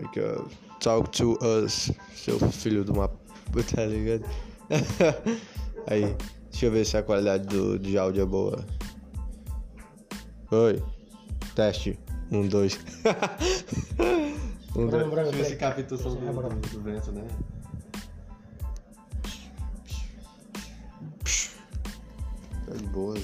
Aqui, uh, ó. Talk to us, seu filho de uma puta, tá ligado? Aí, deixa eu ver se a qualidade do, de áudio é boa. Oi, teste. Um, dois. um, dois. Deixa eu ver se captou o som do, do vento, né? Tá de boa.